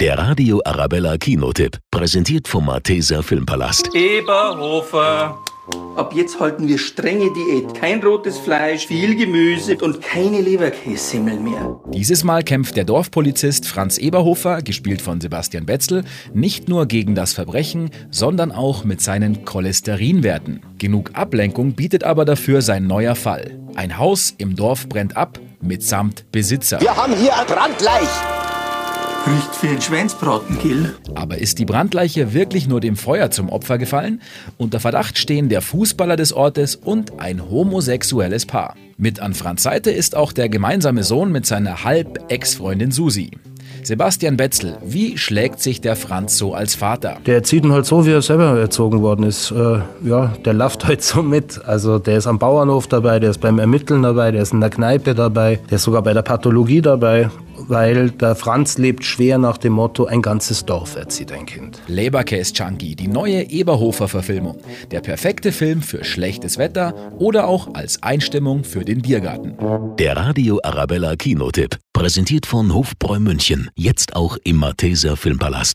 Der Radio Arabella Kinotipp, präsentiert vom Malteser Filmpalast. Eberhofer. Ab jetzt halten wir strenge Diät. Kein rotes Fleisch, viel Gemüse und keine Leberkässemmeln mehr. Dieses Mal kämpft der Dorfpolizist Franz Eberhofer, gespielt von Sebastian Betzel, nicht nur gegen das Verbrechen, sondern auch mit seinen Cholesterinwerten. Genug Ablenkung bietet aber dafür sein neuer Fall. Ein Haus im Dorf brennt ab, mitsamt Besitzer. Wir haben hier ein Brandleich. Riecht für den Schweinsbraten, Gil. Aber ist die Brandleiche wirklich nur dem Feuer zum Opfer gefallen? Unter Verdacht stehen der Fußballer des Ortes und ein homosexuelles Paar. Mit an Franz Seite ist auch der gemeinsame Sohn mit seiner Halb-Ex-Freundin Susi. Sebastian Betzel, wie schlägt sich der Franz so als Vater? Der erzieht ihn halt so, wie er selber erzogen worden ist. Äh, ja, der läuft halt so mit. Also der ist am Bauernhof dabei, der ist beim Ermitteln dabei, der ist in der Kneipe dabei, der ist sogar bei der Pathologie dabei weil der Franz lebt schwer nach dem Motto, ein ganzes Dorf erzieht ein Kind. Leberkäse Chunky, die neue Eberhofer-Verfilmung. Der perfekte Film für schlechtes Wetter oder auch als Einstimmung für den Biergarten. Der Radio Arabella Kinotipp, präsentiert von Hofbräu München, jetzt auch im Malteser Filmpalast.